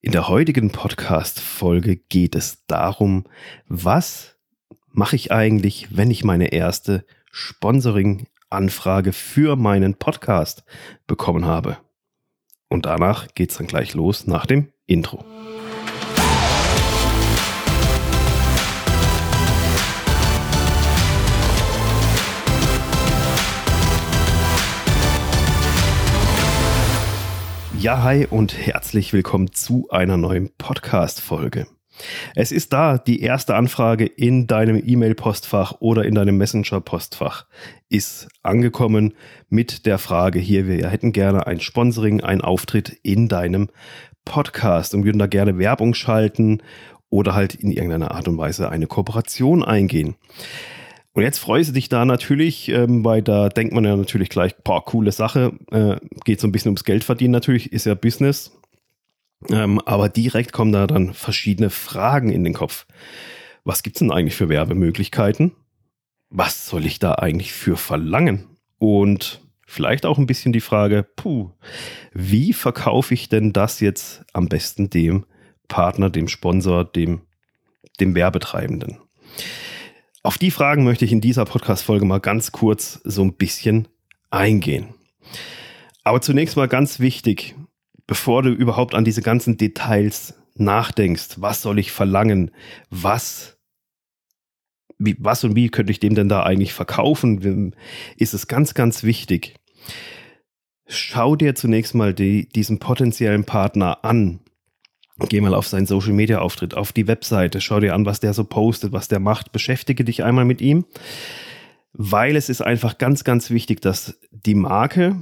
In der heutigen Podcast-Folge geht es darum, was mache ich eigentlich, wenn ich meine erste Sponsoring-Anfrage für meinen Podcast bekommen habe. Und danach geht es dann gleich los nach dem Intro. Ja, hi und herzlich willkommen zu einer neuen Podcast-Folge. Es ist da, die erste Anfrage in deinem E-Mail-Postfach oder in deinem Messenger-Postfach ist angekommen mit der Frage hier, wir hätten gerne ein Sponsoring, ein Auftritt in deinem Podcast und würden da gerne Werbung schalten oder halt in irgendeiner Art und Weise eine Kooperation eingehen. Und jetzt freust du dich da natürlich, ähm, weil da denkt man ja natürlich gleich, boah, coole Sache, äh, geht so ein bisschen ums Geld verdienen natürlich, ist ja Business. Ähm, aber direkt kommen da dann verschiedene Fragen in den Kopf. Was gibt's denn eigentlich für Werbemöglichkeiten? Was soll ich da eigentlich für verlangen? Und vielleicht auch ein bisschen die Frage, puh, wie verkaufe ich denn das jetzt am besten dem Partner, dem Sponsor, dem, dem Werbetreibenden? Auf die Fragen möchte ich in dieser Podcast-Folge mal ganz kurz so ein bisschen eingehen. Aber zunächst mal ganz wichtig, bevor du überhaupt an diese ganzen Details nachdenkst, was soll ich verlangen, was, wie, was und wie könnte ich dem denn da eigentlich verkaufen, ist es ganz, ganz wichtig. Schau dir zunächst mal die, diesen potenziellen Partner an Geh mal auf seinen Social Media Auftritt, auf die Webseite, schau dir an, was der so postet, was der macht, beschäftige dich einmal mit ihm, weil es ist einfach ganz, ganz wichtig, dass die Marke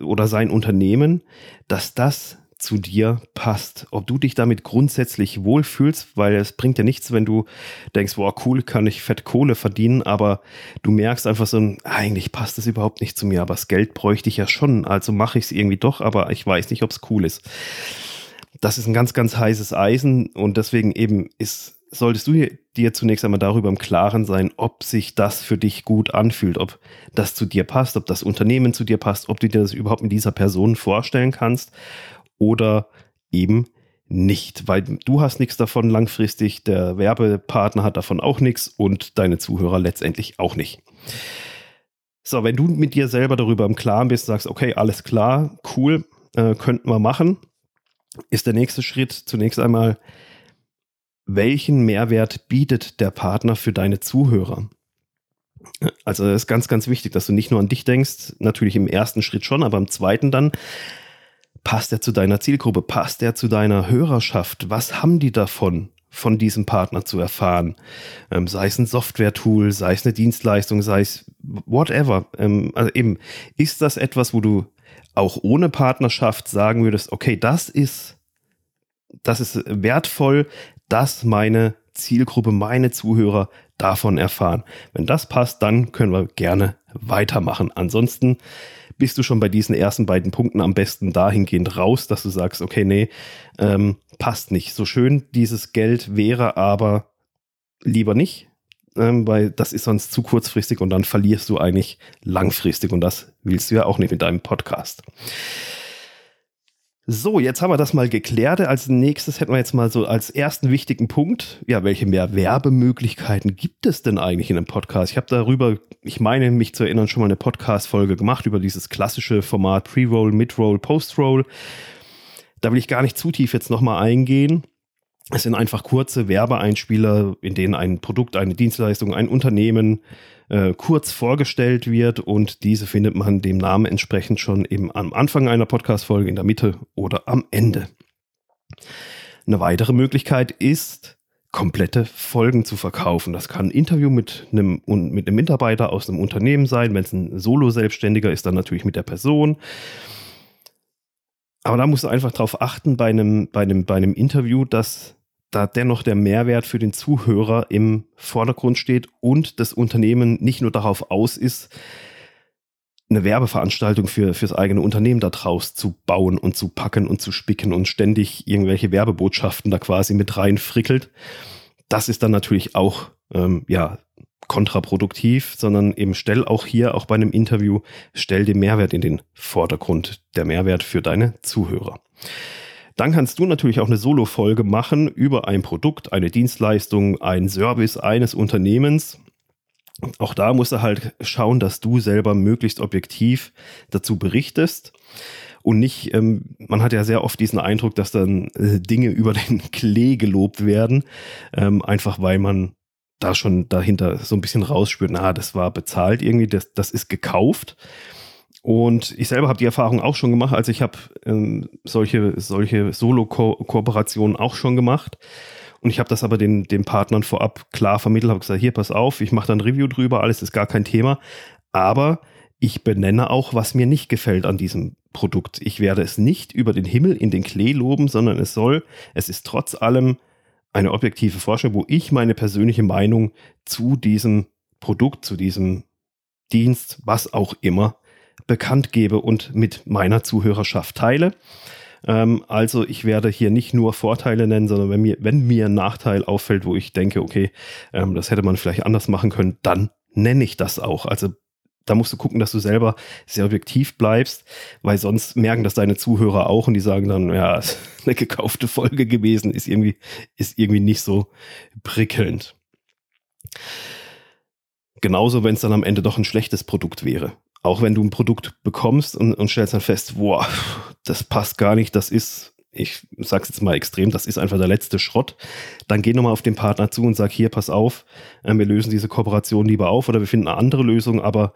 oder sein Unternehmen, dass das zu dir passt. Ob du dich damit grundsätzlich wohlfühlst, weil es bringt ja nichts, wenn du denkst, wow, cool, kann ich fett Kohle verdienen, aber du merkst einfach so, eigentlich passt das überhaupt nicht zu mir, aber das Geld bräuchte ich ja schon, also mache ich es irgendwie doch, aber ich weiß nicht, ob es cool ist das ist ein ganz, ganz heißes Eisen und deswegen eben ist, solltest du dir zunächst einmal darüber im Klaren sein, ob sich das für dich gut anfühlt, ob das zu dir passt, ob das Unternehmen zu dir passt, ob du dir das überhaupt mit dieser Person vorstellen kannst oder eben nicht, weil du hast nichts davon langfristig, der Werbepartner hat davon auch nichts und deine Zuhörer letztendlich auch nicht. So, wenn du mit dir selber darüber im Klaren bist, sagst, okay, alles klar, cool, äh, könnten wir machen, ist der nächste Schritt zunächst einmal, welchen Mehrwert bietet der Partner für deine Zuhörer? Also es ist ganz, ganz wichtig, dass du nicht nur an dich denkst, natürlich im ersten Schritt schon, aber im zweiten dann, passt er zu deiner Zielgruppe, passt er zu deiner Hörerschaft? Was haben die davon, von diesem Partner zu erfahren? Ähm, sei es ein Software-Tool, sei es eine Dienstleistung, sei es whatever. Ähm, also eben, ist das etwas, wo du auch ohne Partnerschaft sagen würdest, okay, das ist, das ist wertvoll, dass meine Zielgruppe, meine Zuhörer davon erfahren. Wenn das passt, dann können wir gerne weitermachen. Ansonsten bist du schon bei diesen ersten beiden Punkten am besten dahingehend raus, dass du sagst, okay, nee, ähm, passt nicht. So schön dieses Geld wäre, aber lieber nicht ähm, weil das ist sonst zu kurzfristig und dann verlierst du eigentlich langfristig und das willst du ja auch nicht mit deinem Podcast. So, jetzt haben wir das mal geklärt. Als nächstes hätten wir jetzt mal so als ersten wichtigen Punkt, ja, welche mehr Werbemöglichkeiten gibt es denn eigentlich in einem Podcast? Ich habe darüber, ich meine mich zu erinnern, schon mal eine Podcast-Folge gemacht über dieses klassische Format Pre-Roll, Mid-Roll, Post-Roll. Da will ich gar nicht zu tief jetzt nochmal eingehen. Es sind einfach kurze Werbeeinspieler, in denen ein Produkt, eine Dienstleistung, ein Unternehmen äh, kurz vorgestellt wird und diese findet man dem Namen entsprechend schon eben am Anfang einer Podcast-Folge, in der Mitte oder am Ende. Eine weitere Möglichkeit ist, komplette Folgen zu verkaufen. Das kann ein Interview mit einem, mit einem Mitarbeiter aus einem Unternehmen sein. Wenn es ein Solo-Selbstständiger ist, dann natürlich mit der Person. Aber da musst du einfach darauf achten bei einem, bei, einem, bei einem Interview, dass da dennoch der Mehrwert für den Zuhörer im Vordergrund steht und das Unternehmen nicht nur darauf aus ist, eine Werbeveranstaltung für fürs eigene Unternehmen da draus zu bauen und zu packen und zu spicken und ständig irgendwelche Werbebotschaften da quasi mit reinfrickelt. Das ist dann natürlich auch ähm, ja kontraproduktiv, sondern eben stell auch hier, auch bei einem Interview, stell den Mehrwert in den Vordergrund, der Mehrwert für deine Zuhörer. Dann kannst du natürlich auch eine Solo-Folge machen über ein Produkt, eine Dienstleistung, einen Service eines Unternehmens. Auch da musst du halt schauen, dass du selber möglichst objektiv dazu berichtest und nicht, ähm, man hat ja sehr oft diesen Eindruck, dass dann äh, Dinge über den Klee gelobt werden, ähm, einfach weil man da schon dahinter so ein bisschen rausspürt, na, das war bezahlt irgendwie, das, das ist gekauft. Und ich selber habe die Erfahrung auch schon gemacht, also ich habe ähm, solche, solche Solo-Kooperationen auch schon gemacht. Und ich habe das aber den, den Partnern vorab klar vermittelt, habe gesagt, hier, pass auf, ich mache da ein Review drüber, alles ist gar kein Thema. Aber ich benenne auch, was mir nicht gefällt an diesem Produkt. Ich werde es nicht über den Himmel in den Klee loben, sondern es soll, es ist trotz allem eine objektive Forschung, wo ich meine persönliche Meinung zu diesem Produkt, zu diesem Dienst, was auch immer, bekannt gebe und mit meiner Zuhörerschaft teile. Ähm, also ich werde hier nicht nur Vorteile nennen, sondern wenn mir, wenn mir ein Nachteil auffällt, wo ich denke, okay, ähm, das hätte man vielleicht anders machen können, dann nenne ich das auch. Also da musst du gucken, dass du selber sehr objektiv bleibst, weil sonst merken das deine Zuhörer auch und die sagen dann, ja, eine gekaufte Folge gewesen, ist irgendwie, ist irgendwie nicht so prickelnd. Genauso, wenn es dann am Ende doch ein schlechtes Produkt wäre. Auch wenn du ein Produkt bekommst und, und stellst dann fest, boah, das passt gar nicht, das ist ich sag's jetzt mal extrem, das ist einfach der letzte Schrott, dann geh nochmal auf den Partner zu und sag, hier, pass auf, äh, wir lösen diese Kooperation lieber auf oder wir finden eine andere Lösung, aber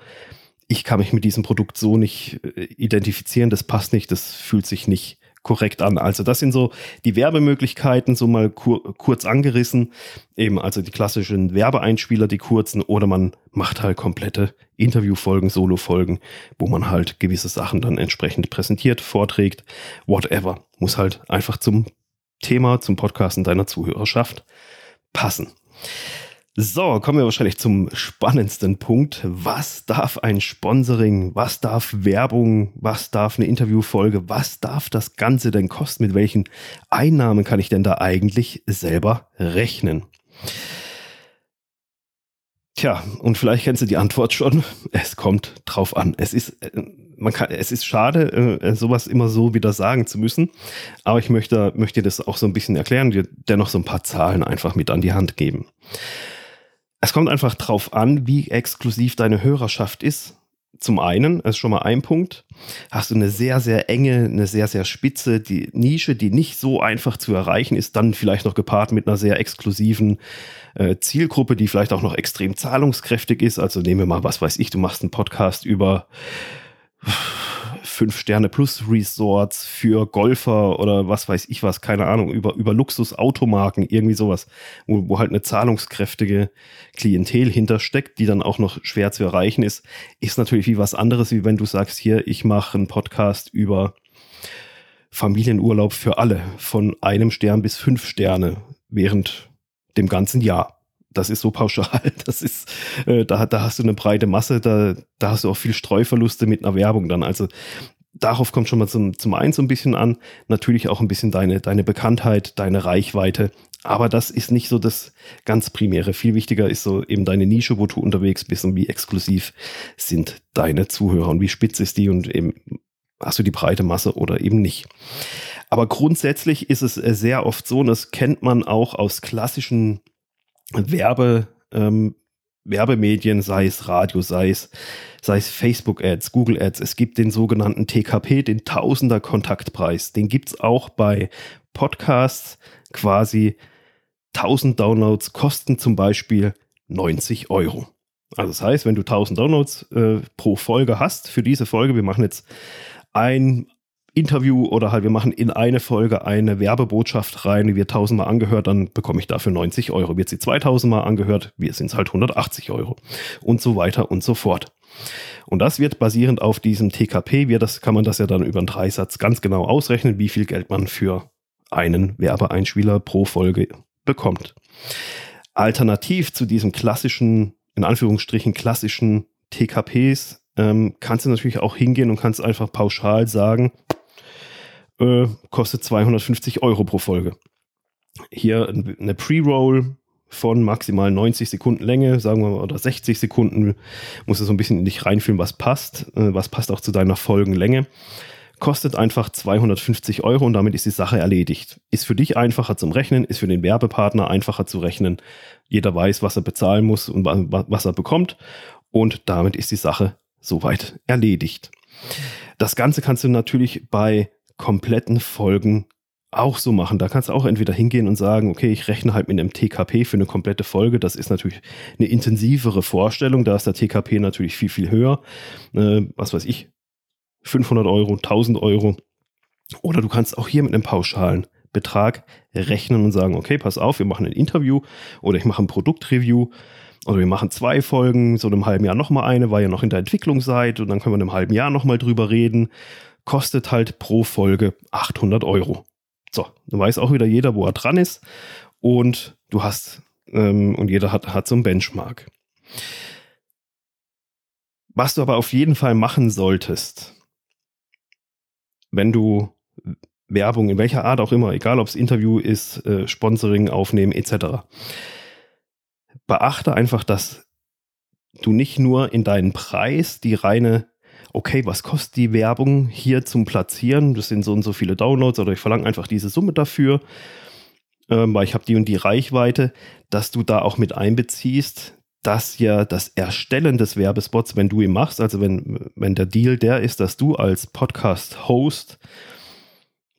ich kann mich mit diesem Produkt so nicht äh, identifizieren, das passt nicht, das fühlt sich nicht korrekt an. Also das sind so die Werbemöglichkeiten, so mal kur kurz angerissen. Eben also die klassischen Werbeeinspieler, die kurzen, oder man macht halt komplette Interviewfolgen, Solofolgen, wo man halt gewisse Sachen dann entsprechend präsentiert, vorträgt, whatever. Muss halt einfach zum Thema, zum Podcasten deiner Zuhörerschaft passen. So, kommen wir wahrscheinlich zum spannendsten Punkt. Was darf ein Sponsoring, was darf Werbung, was darf eine Interviewfolge, was darf das Ganze denn kosten? Mit welchen Einnahmen kann ich denn da eigentlich selber rechnen? Tja, und vielleicht kennst du die Antwort schon. Es kommt drauf an. Es ist, äh, man kann, es ist schade, äh, sowas immer so wieder sagen zu müssen. Aber ich möchte, möchte das auch so ein bisschen erklären, dir dennoch so ein paar Zahlen einfach mit an die Hand geben. Es kommt einfach drauf an, wie exklusiv deine Hörerschaft ist. Zum einen, das ist schon mal ein Punkt, hast du eine sehr, sehr enge, eine sehr, sehr spitze die Nische, die nicht so einfach zu erreichen ist, dann vielleicht noch gepaart mit einer sehr exklusiven äh, Zielgruppe, die vielleicht auch noch extrem zahlungskräftig ist. Also nehmen wir mal, was weiß ich, du machst einen Podcast über fünf Sterne plus Resorts für Golfer oder was weiß ich was, keine Ahnung, über, über Luxusautomarken, irgendwie sowas, wo, wo halt eine zahlungskräftige Klientel hintersteckt, die dann auch noch schwer zu erreichen ist, ist natürlich wie was anderes, wie wenn du sagst, hier, ich mache einen Podcast über Familienurlaub für alle, von einem Stern bis fünf Sterne während dem ganzen Jahr das ist so pauschal, das ist, äh, da, da hast du eine breite Masse, da, da hast du auch viel Streuverluste mit einer Werbung dann. Also darauf kommt schon mal zum, zum einen so ein bisschen an, natürlich auch ein bisschen deine, deine Bekanntheit, deine Reichweite. Aber das ist nicht so das ganz Primäre. Viel wichtiger ist so eben deine Nische, wo du unterwegs bist und wie exklusiv sind deine Zuhörer und wie spitz ist die und eben hast du die breite Masse oder eben nicht. Aber grundsätzlich ist es sehr oft so, und das kennt man auch aus klassischen Werbe, ähm, Werbemedien, sei es Radio, sei es, sei es Facebook-Ads, Google-Ads. Es gibt den sogenannten TKP, den Tausender Kontaktpreis. Den gibt es auch bei Podcasts. Quasi 1000 Downloads kosten zum Beispiel 90 Euro. Also das heißt, wenn du 1000 Downloads äh, pro Folge hast, für diese Folge, wir machen jetzt ein Interview oder halt wir machen in eine Folge eine Werbebotschaft rein, die wird tausendmal angehört, dann bekomme ich dafür 90 Euro. Wird sie 2000 Mal angehört, wir sind es halt 180 Euro und so weiter und so fort. Und das wird basierend auf diesem TKP, wir das, kann man das ja dann über einen Dreisatz ganz genau ausrechnen, wie viel Geld man für einen Werbeeinspieler pro Folge bekommt. Alternativ zu diesem klassischen, in Anführungsstrichen klassischen TKPs, ähm, kannst du natürlich auch hingehen und kannst einfach pauschal sagen, äh, kostet 250 Euro pro Folge. Hier eine Pre-Roll von maximal 90 Sekunden Länge, sagen wir mal, oder 60 Sekunden, musst du so ein bisschen in dich reinfühlen, was passt, äh, was passt auch zu deiner Folgenlänge. kostet einfach 250 Euro und damit ist die Sache erledigt. Ist für dich einfacher zum Rechnen, ist für den Werbepartner einfacher zu rechnen. Jeder weiß, was er bezahlen muss und was er bekommt und damit ist die Sache soweit erledigt. Das Ganze kannst du natürlich bei kompletten Folgen auch so machen. Da kannst du auch entweder hingehen und sagen, okay, ich rechne halt mit einem TKP für eine komplette Folge. Das ist natürlich eine intensivere Vorstellung. Da ist der TKP natürlich viel, viel höher. Äh, was weiß ich, 500 Euro, 1000 Euro. Oder du kannst auch hier mit einem pauschalen Betrag rechnen und sagen, okay, pass auf, wir machen ein Interview oder ich mache ein Produktreview oder wir machen zwei Folgen, so in einem halben Jahr nochmal eine, weil ihr noch in der Entwicklung seid und dann können wir in einem halben Jahr nochmal drüber reden. Kostet halt pro Folge 800 Euro. So, dann weiß auch wieder jeder, wo er dran ist und du hast, ähm, und jeder hat, hat so ein Benchmark. Was du aber auf jeden Fall machen solltest, wenn du Werbung in welcher Art auch immer, egal ob es Interview ist, äh, Sponsoring aufnehmen etc., beachte einfach, dass du nicht nur in deinen Preis die reine, okay, was kostet die Werbung hier zum Platzieren? Das sind so und so viele Downloads oder ich verlange einfach diese Summe dafür, ähm, weil ich habe die und die Reichweite, dass du da auch mit einbeziehst, dass ja das Erstellen des Werbespots, wenn du ihn machst, also wenn, wenn der Deal der ist, dass du als Podcast-Host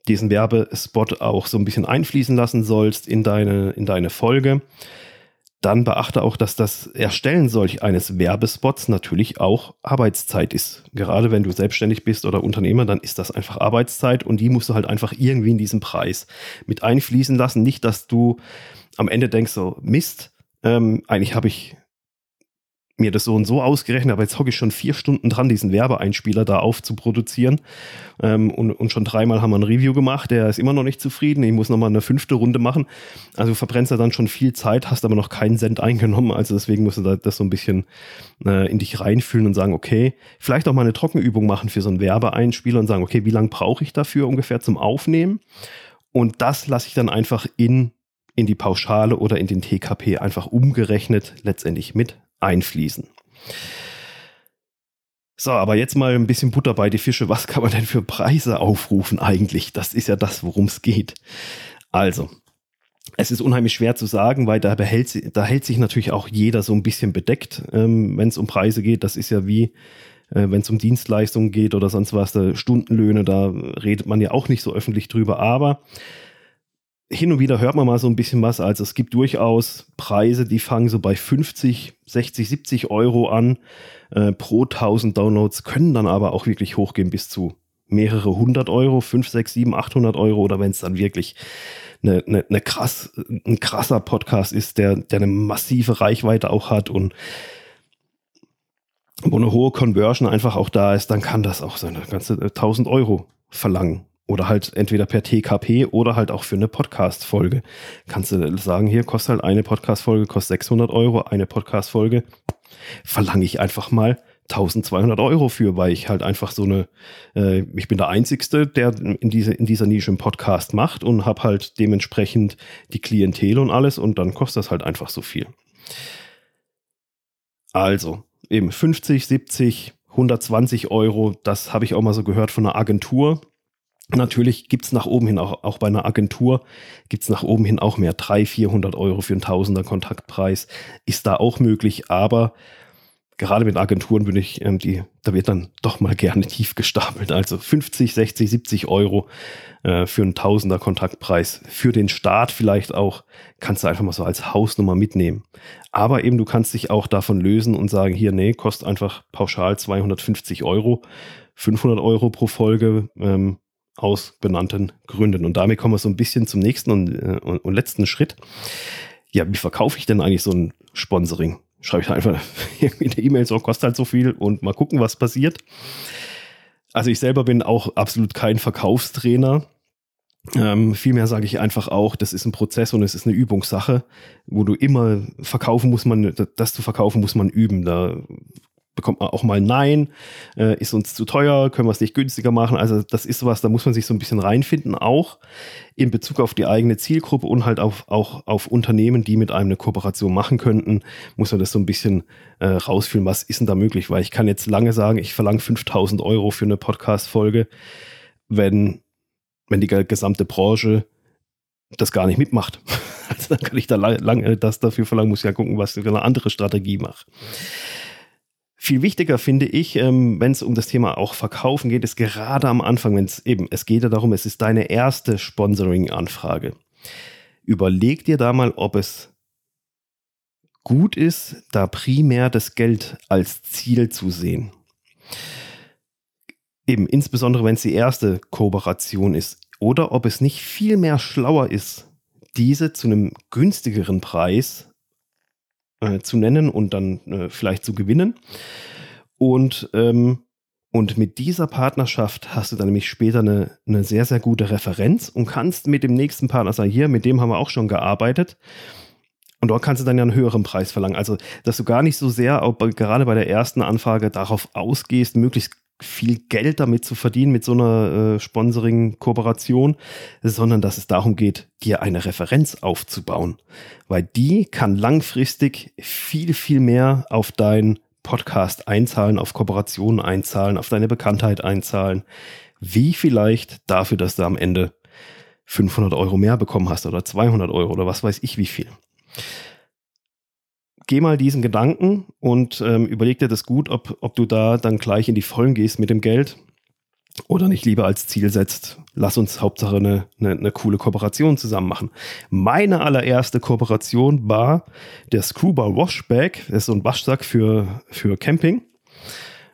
diesen Werbespot auch so ein bisschen einfließen lassen sollst in deine, in deine Folge, dann beachte auch, dass das Erstellen solch eines Werbespots natürlich auch Arbeitszeit ist. Gerade wenn du selbstständig bist oder Unternehmer, dann ist das einfach Arbeitszeit und die musst du halt einfach irgendwie in diesen Preis mit einfließen lassen. Nicht, dass du am Ende denkst, so Mist, ähm, eigentlich habe ich mir das so und so ausgerechnet, aber jetzt hocke ich schon vier Stunden dran, diesen Werbeeinspieler da aufzuproduzieren. Ähm, und, und schon dreimal haben wir ein Review gemacht, der ist immer noch nicht zufrieden. Ich muss nochmal eine fünfte Runde machen. Also du verbrennst ja dann schon viel Zeit, hast aber noch keinen Cent eingenommen. Also deswegen musst du da, das so ein bisschen äh, in dich reinfühlen und sagen, okay, vielleicht auch mal eine Trockenübung machen für so einen Werbeeinspieler und sagen, okay, wie lange brauche ich dafür ungefähr zum Aufnehmen? Und das lasse ich dann einfach in in die Pauschale oder in den TKP einfach umgerechnet letztendlich mit einfließen. So, aber jetzt mal ein bisschen Butter bei die Fische. Was kann man denn für Preise aufrufen eigentlich? Das ist ja das, worum es geht. Also, es ist unheimlich schwer zu sagen, weil da, behält, da hält sich natürlich auch jeder so ein bisschen bedeckt, ähm, wenn es um Preise geht. Das ist ja wie, äh, wenn es um Dienstleistungen geht oder sonst was, da Stundenlöhne, da redet man ja auch nicht so öffentlich drüber. Aber hin und wieder hört man mal so ein bisschen was. Also es gibt durchaus Preise, die fangen so bei 50, 60, 70 Euro an äh, pro 1000 Downloads, können dann aber auch wirklich hochgehen bis zu mehrere hundert Euro, 5, 6, 7, 800 Euro oder wenn es dann wirklich eine, eine, eine krass, ein krasser Podcast ist, der, der eine massive Reichweite auch hat und wo eine hohe Conversion einfach auch da ist, dann kann das auch seine ganze 1000 Euro verlangen. Oder halt entweder per TKP oder halt auch für eine Podcast-Folge. Kannst du sagen, hier kostet halt eine Podcast-Folge, kostet 600 Euro, eine Podcast-Folge. Verlange ich einfach mal 1200 Euro für, weil ich halt einfach so eine, äh, ich bin der Einzigste, der in, diese, in dieser Nische einen Podcast macht und habe halt dementsprechend die Klientel und alles und dann kostet das halt einfach so viel. Also, eben 50, 70, 120 Euro, das habe ich auch mal so gehört von einer Agentur. Natürlich gibt's nach oben hin, auch, auch bei einer Agentur, gibt's nach oben hin auch mehr. 300, 400 Euro für einen Tausender Kontaktpreis ist da auch möglich, aber gerade mit Agenturen würde ich, ähm, die, da wird dann doch mal gerne tief gestapelt. Also 50, 60, 70 Euro äh, für einen Tausender Kontaktpreis. Für den Start vielleicht auch, kannst du einfach mal so als Hausnummer mitnehmen. Aber eben, du kannst dich auch davon lösen und sagen, hier, nee, kostet einfach pauschal 250 Euro, 500 Euro pro Folge, ähm, aus benannten Gründen. Und damit kommen wir so ein bisschen zum nächsten und, äh, und, und letzten Schritt. Ja, wie verkaufe ich denn eigentlich so ein Sponsoring? Schreibe ich einfach irgendwie eine E-Mail, so kostet halt so viel und mal gucken, was passiert. Also ich selber bin auch absolut kein Verkaufstrainer. Ähm, vielmehr sage ich einfach auch, das ist ein Prozess und es ist eine Übungssache, wo du immer verkaufen muss man, das zu verkaufen muss man üben. Da bekommt man auch mal Nein, äh, ist uns zu teuer, können wir es nicht günstiger machen. Also das ist sowas, da muss man sich so ein bisschen reinfinden, auch in Bezug auf die eigene Zielgruppe und halt auf, auch auf Unternehmen, die mit einem eine Kooperation machen könnten, muss man das so ein bisschen äh, rausfühlen, was ist denn da möglich, weil ich kann jetzt lange sagen, ich verlange 5000 Euro für eine Podcast-Folge. wenn, wenn die gesamte Branche das gar nicht mitmacht. Also dann kann ich da lange das dafür verlangen, muss ja gucken, was ich eine andere Strategie mache. Viel wichtiger finde ich, ähm, wenn es um das Thema auch Verkaufen geht, ist gerade am Anfang, wenn es eben, es geht ja darum, es ist deine erste Sponsoring-Anfrage. Überleg dir da mal, ob es gut ist, da primär das Geld als Ziel zu sehen. Eben, insbesondere wenn es die erste Kooperation ist. Oder ob es nicht viel mehr schlauer ist, diese zu einem günstigeren Preis äh, zu nennen und dann äh, vielleicht zu gewinnen. Und, ähm, und mit dieser Partnerschaft hast du dann nämlich später eine, eine sehr, sehr gute Referenz und kannst mit dem nächsten Partner sagen, hier, mit dem haben wir auch schon gearbeitet. Und dort kannst du dann ja einen höheren Preis verlangen. Also, dass du gar nicht so sehr, auch bei, gerade bei der ersten Anfrage, darauf ausgehst, möglichst viel Geld damit zu verdienen mit so einer äh, Sponsoring-Kooperation, sondern dass es darum geht, dir eine Referenz aufzubauen. Weil die kann langfristig viel, viel mehr auf dein Podcast einzahlen, auf Kooperationen einzahlen, auf deine Bekanntheit einzahlen, wie vielleicht dafür, dass du am Ende 500 Euro mehr bekommen hast oder 200 Euro oder was weiß ich wie viel geh mal diesen Gedanken und ähm, überleg dir das gut, ob, ob du da dann gleich in die Vollen gehst mit dem Geld oder nicht lieber als Ziel setzt, lass uns Hauptsache eine, eine, eine coole Kooperation zusammen machen. Meine allererste Kooperation war der Screwball Washbag, das ist so ein Waschsack für, für Camping.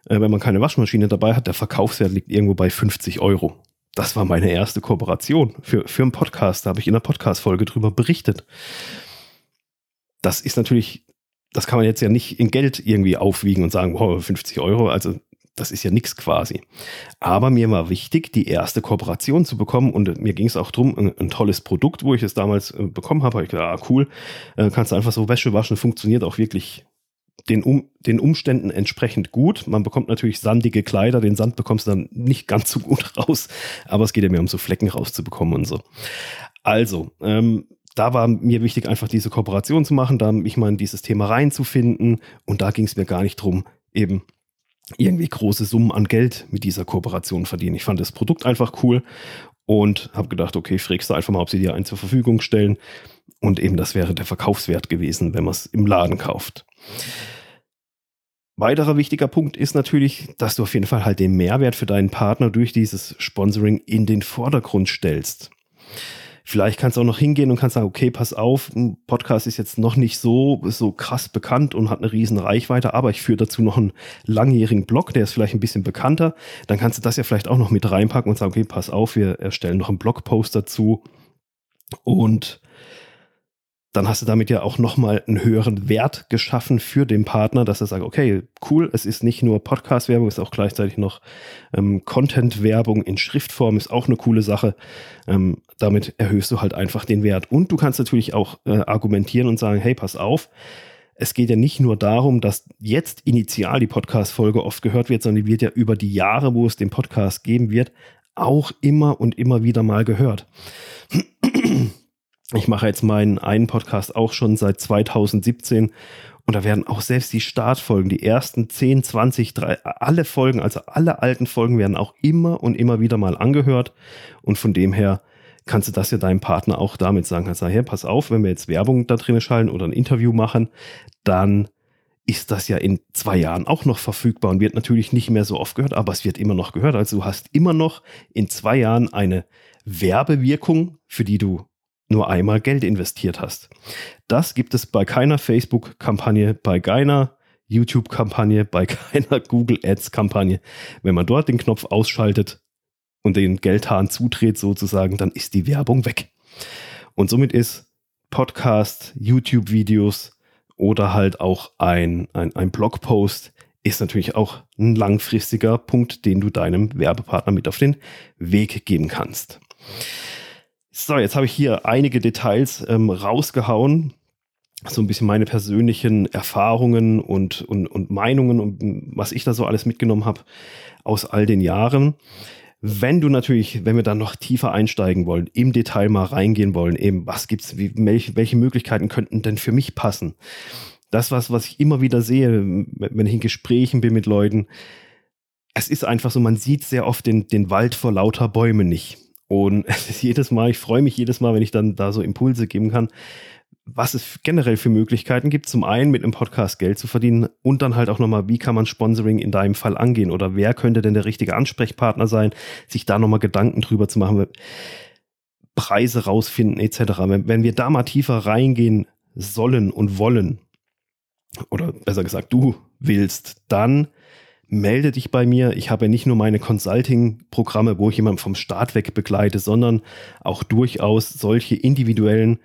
Äh, wenn man keine Waschmaschine dabei hat, der Verkaufswert liegt irgendwo bei 50 Euro. Das war meine erste Kooperation für, für einen Podcast. Da habe ich in einer Podcast-Folge drüber berichtet. Das ist natürlich das kann man jetzt ja nicht in Geld irgendwie aufwiegen und sagen, wow, 50 Euro, also das ist ja nichts quasi. Aber mir war wichtig, die erste Kooperation zu bekommen und mir ging es auch darum, ein, ein, tolles Produkt, wo ich es damals äh, bekommen habe, ich gedacht, ah, cool, äh, kannst du einfach so Wäsche waschen, funktioniert auch wirklich den, um, den Umständen entsprechend gut. Man bekommt natürlich sandige Kleider, den Sand bekommst du dann nicht ganz so gut raus, aber es geht ja mehr um so Flecken rauszubekommen und so. Also, ähm, da war mir wichtig, einfach diese Kooperation zu machen, da mich mal in dieses Thema reinzufinden. Und da ging es mir gar nicht drum, eben irgendwie große Summen an Geld mit dieser Kooperation verdienen. Ich fand das Produkt einfach cool und habe gedacht, okay, fragst du einfach mal, ob sie dir einen zur Verfügung stellen. Und eben das wäre der Verkaufswert gewesen, wenn man es im Laden kauft. Weiterer wichtiger Punkt ist natürlich, dass du auf jeden Fall halt den Mehrwert für deinen Partner durch dieses Sponsoring in den Vordergrund stellst. Vielleicht kannst du auch noch hingehen und kannst sagen, okay, pass auf, ein Podcast ist jetzt noch nicht so, so krass bekannt und hat eine riesen Reichweite, aber ich führe dazu noch einen langjährigen Blog, der ist vielleicht ein bisschen bekannter. Dann kannst du das ja vielleicht auch noch mit reinpacken und sagen, okay, pass auf, wir erstellen noch einen Blogpost dazu und dann hast du damit ja auch nochmal einen höheren Wert geschaffen für den Partner, dass er sagt, okay, cool, es ist nicht nur Podcast-Werbung, es ist auch gleichzeitig noch ähm, Content-Werbung in Schriftform, ist auch eine coole Sache. Ähm, damit erhöhst du halt einfach den Wert. Und du kannst natürlich auch äh, argumentieren und sagen, hey, pass auf, es geht ja nicht nur darum, dass jetzt initial die Podcast-Folge oft gehört wird, sondern die wird ja über die Jahre, wo es den Podcast geben wird, auch immer und immer wieder mal gehört ich mache jetzt meinen einen Podcast auch schon seit 2017 und da werden auch selbst die Startfolgen, die ersten 10, 20, 3, alle Folgen, also alle alten Folgen werden auch immer und immer wieder mal angehört. Und von dem her kannst du das ja deinem Partner auch damit sagen. Kannst sagen, hey, pass auf, wenn wir jetzt Werbung da drin schalten oder ein Interview machen, dann ist das ja in zwei Jahren auch noch verfügbar und wird natürlich nicht mehr so oft gehört, aber es wird immer noch gehört. Also du hast immer noch in zwei Jahren eine Werbewirkung, für die du nur einmal Geld investiert hast. Das gibt es bei keiner Facebook-Kampagne, bei keiner YouTube-Kampagne, bei keiner Google Ads-Kampagne. Wenn man dort den Knopf ausschaltet und den Geldhahn zudreht sozusagen, dann ist die Werbung weg. Und somit ist Podcast, YouTube-Videos oder halt auch ein, ein, ein Blogpost ist natürlich auch ein langfristiger Punkt, den du deinem Werbepartner mit auf den Weg geben kannst. So, jetzt habe ich hier einige Details ähm, rausgehauen. So ein bisschen meine persönlichen Erfahrungen und, und, und Meinungen und was ich da so alles mitgenommen habe aus all den Jahren. Wenn du natürlich, wenn wir dann noch tiefer einsteigen wollen, im Detail mal reingehen wollen, eben, was gibt's, wie, welche, welche Möglichkeiten könnten denn für mich passen? Das, was, was ich immer wieder sehe, wenn ich in Gesprächen bin mit Leuten, es ist einfach so, man sieht sehr oft den, den Wald vor lauter Bäumen nicht. Und es ist jedes Mal, ich freue mich jedes Mal, wenn ich dann da so Impulse geben kann, was es generell für Möglichkeiten gibt. Zum einen mit einem Podcast Geld zu verdienen und dann halt auch nochmal, wie kann man Sponsoring in deinem Fall angehen oder wer könnte denn der richtige Ansprechpartner sein, sich da nochmal Gedanken drüber zu machen, Preise rausfinden etc. Wenn, wenn wir da mal tiefer reingehen sollen und wollen, oder besser gesagt, du willst, dann melde dich bei mir. Ich habe nicht nur meine Consulting-Programme, wo ich jemanden vom Start weg begleite, sondern auch durchaus solche individuellen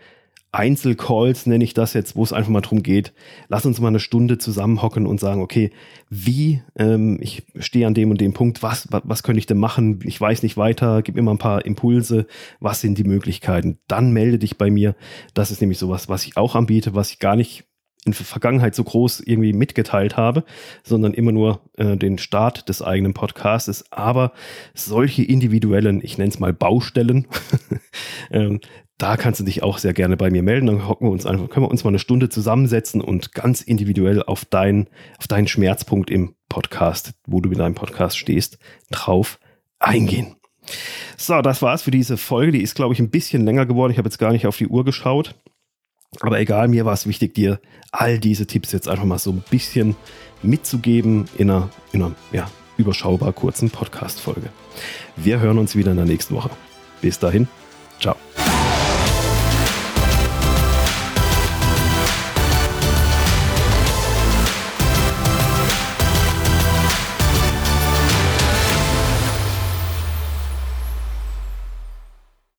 Einzelcalls, nenne ich das jetzt, wo es einfach mal darum geht, lass uns mal eine Stunde zusammenhocken und sagen, okay, wie, ähm, ich stehe an dem und dem Punkt, was, was, was könnte ich denn machen? Ich weiß nicht weiter, gib mir mal ein paar Impulse, was sind die Möglichkeiten? Dann melde dich bei mir. Das ist nämlich sowas, was ich auch anbiete, was ich gar nicht in der Vergangenheit so groß irgendwie mitgeteilt habe, sondern immer nur äh, den Start des eigenen Podcasts. Aber solche individuellen, ich nenne es mal Baustellen, ähm, da kannst du dich auch sehr gerne bei mir melden. Dann hocken wir uns einfach, können wir uns mal eine Stunde zusammensetzen und ganz individuell auf, dein, auf deinen Schmerzpunkt im Podcast, wo du mit deinem Podcast stehst, drauf eingehen. So, das war's für diese Folge. Die ist, glaube ich, ein bisschen länger geworden. Ich habe jetzt gar nicht auf die Uhr geschaut. Aber egal, mir war es wichtig, dir all diese Tipps jetzt einfach mal so ein bisschen mitzugeben in einer, in einer ja, überschaubar kurzen Podcast-Folge. Wir hören uns wieder in der nächsten Woche. Bis dahin,